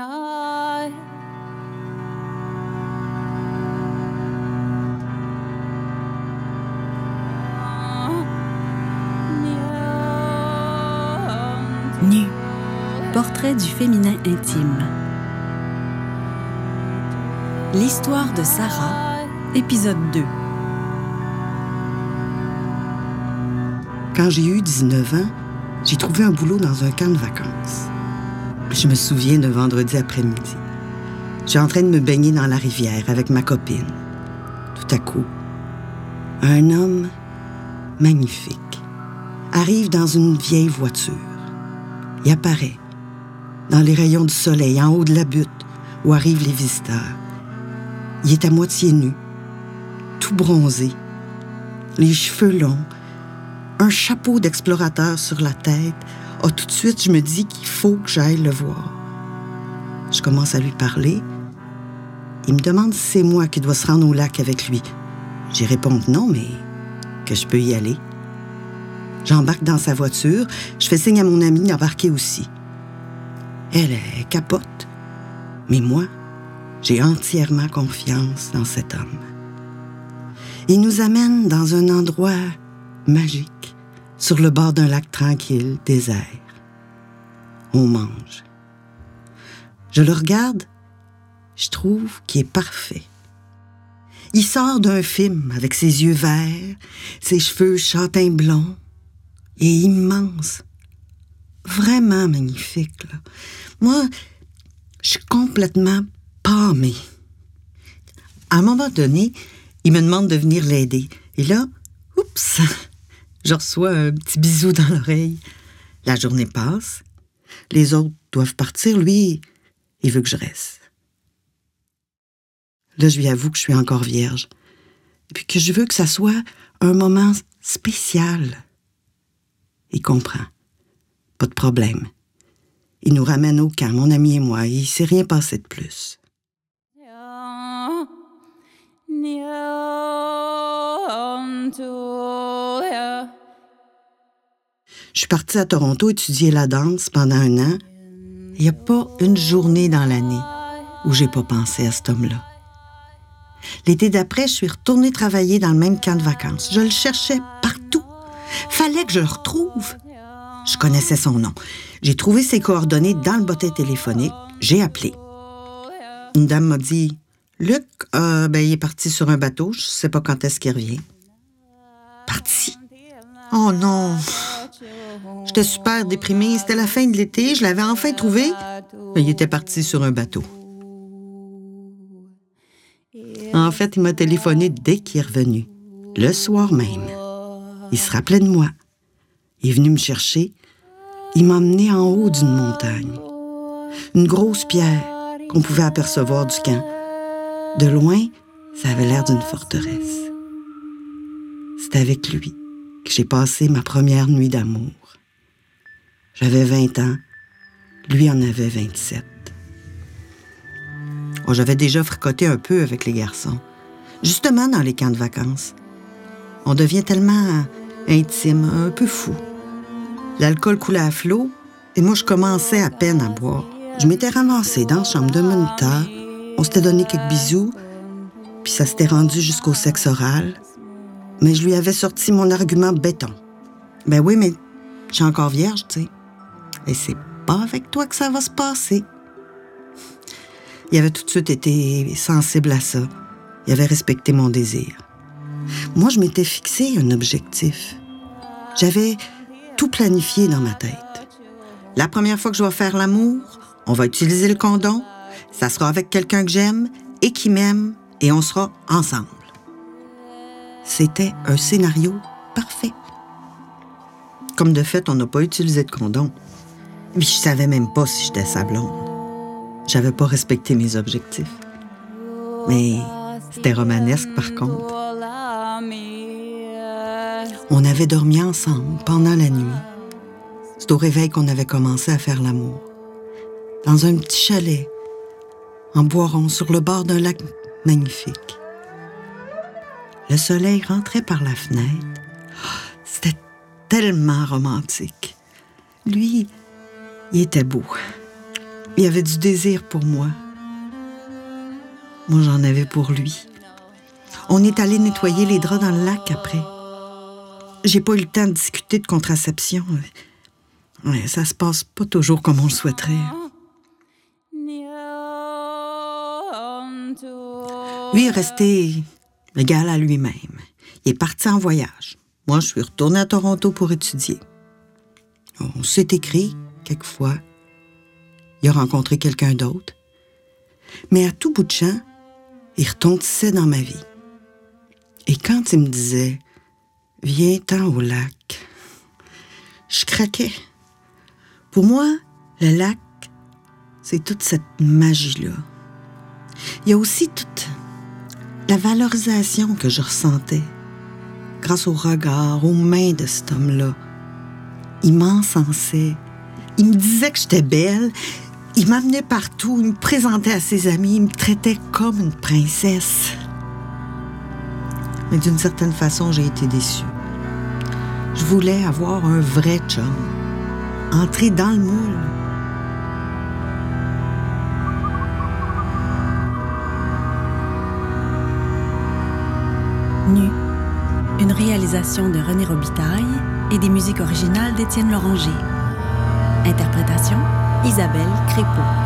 Nu. Portrait du féminin intime. L'histoire de Sarah, épisode 2. Quand j'ai eu 19 ans, j'ai trouvé un boulot dans un camp de vacances. Je me souviens d'un vendredi après-midi. Je suis en train de me baigner dans la rivière avec ma copine. Tout à coup, un homme magnifique arrive dans une vieille voiture. Il apparaît dans les rayons du soleil, en haut de la butte, où arrivent les visiteurs. Il est à moitié nu, tout bronzé, les cheveux longs, un chapeau d'explorateur sur la tête. Oh, tout de suite, je me dis qu'il faut que j'aille le voir. Je commence à lui parler. Il me demande si c'est moi qui dois se rendre au lac avec lui. J'y réponds non, mais que je peux y aller. J'embarque dans sa voiture. Je fais signe à mon amie d'embarquer aussi. Elle, elle capote. Mais moi, j'ai entièrement confiance dans cet homme. Il nous amène dans un endroit magique, sur le bord d'un lac tranquille, désert. On mange. Je le regarde, je trouve qu'il est parfait. Il sort d'un film avec ses yeux verts, ses cheveux châtain blonds, et immense. Vraiment magnifique. Là. Moi, je suis complètement pâmée. À un moment donné, il me demande de venir l'aider. Et là, oups, je reçois un petit bisou dans l'oreille. La journée passe. Les autres doivent partir. Lui, il veut que je reste. Là, je lui avoue que je suis encore vierge. Et puis que je veux que ça soit un moment spécial. Il comprend. Pas de problème. Il nous ramène au camp, mon ami et moi. Il s'est rien passé de plus. Je suis partie à Toronto étudier la danse pendant un an. Il n'y a pas une journée dans l'année où j'ai pas pensé à cet homme-là. L'été d'après, je suis retournée travailler dans le même camp de vacances. Je le cherchais partout. Fallait que je le retrouve. Je connaissais son nom. J'ai trouvé ses coordonnées dans le bottin téléphonique. J'ai appelé. Une dame m'a dit Luc, euh, ben, il est parti sur un bateau. Je sais pas quand est-ce qu'il revient. Parti? Oh non! J'étais super déprimée. C'était la fin de l'été. Je l'avais enfin trouvé. Il était parti sur un bateau. En fait, il m'a téléphoné dès qu'il est revenu, le soir même. Il se rappelait de moi. Il est venu me chercher. Il m'a emmené en haut d'une montagne. Une grosse pierre qu'on pouvait apercevoir du camp. De loin, ça avait l'air d'une forteresse. C'est avec lui que j'ai passé ma première nuit d'amour. J'avais 20 ans, lui en avait 27. Oh, J'avais déjà fricoté un peu avec les garçons, justement dans les camps de vacances. On devient tellement intime, un peu fou. L'alcool coulait à flot et moi je commençais à peine à boire. Je m'étais ramassée dans la chambre de moniteur, on s'était donné quelques bisous, puis ça s'était rendu jusqu'au sexe oral. Mais je lui avais sorti mon argument béton. Ben oui, mais je suis encore vierge, tu sais. Et c'est pas avec toi que ça va se passer. Il avait tout de suite été sensible à ça. Il avait respecté mon désir. Moi, je m'étais fixé un objectif. J'avais tout planifié dans ma tête. La première fois que je vais faire l'amour, on va utiliser le condom. Ça sera avec quelqu'un que j'aime et qui m'aime et on sera ensemble. C'était un scénario parfait. Comme de fait, on n'a pas utilisé de condom. Puis je savais même pas si j'étais sa blonde. J'avais pas respecté mes objectifs. Mais c'était romanesque par contre. On avait dormi ensemble pendant la nuit. C'est au réveil qu'on avait commencé à faire l'amour. Dans un petit chalet, en bois rond, sur le bord d'un lac magnifique. Le soleil rentrait par la fenêtre. C'était tellement romantique. Lui, il était beau. Il avait du désir pour moi. Moi, j'en avais pour lui. On est allé nettoyer les draps dans le lac après. J'ai pas eu le temps de discuter de contraception. Ça se passe pas toujours comme on le souhaiterait. Lui est resté égal à lui-même. Il est parti en voyage. Moi, je suis retournée à Toronto pour étudier. On s'est écrit quelquefois. Il a rencontré quelqu'un d'autre. Mais à tout bout de champ, il retentissait dans ma vie. Et quand il me disait Viens-t'en au lac, je craquais. Pour moi, le lac, c'est toute cette magie-là. Il y a aussi toute la valorisation que je ressentais grâce au regard, aux mains de cet homme-là. Il m'encensait. Il me disait que j'étais belle. Il m'amenait partout. Il me présentait à ses amis. Il me traitait comme une princesse. Mais d'une certaine façon, j'ai été déçue. Je voulais avoir un vrai chum. Entrer dans le moule. Nu, une réalisation de René Robitaille et des musiques originales d'Étienne Loranger. Interprétation Isabelle Crépeau.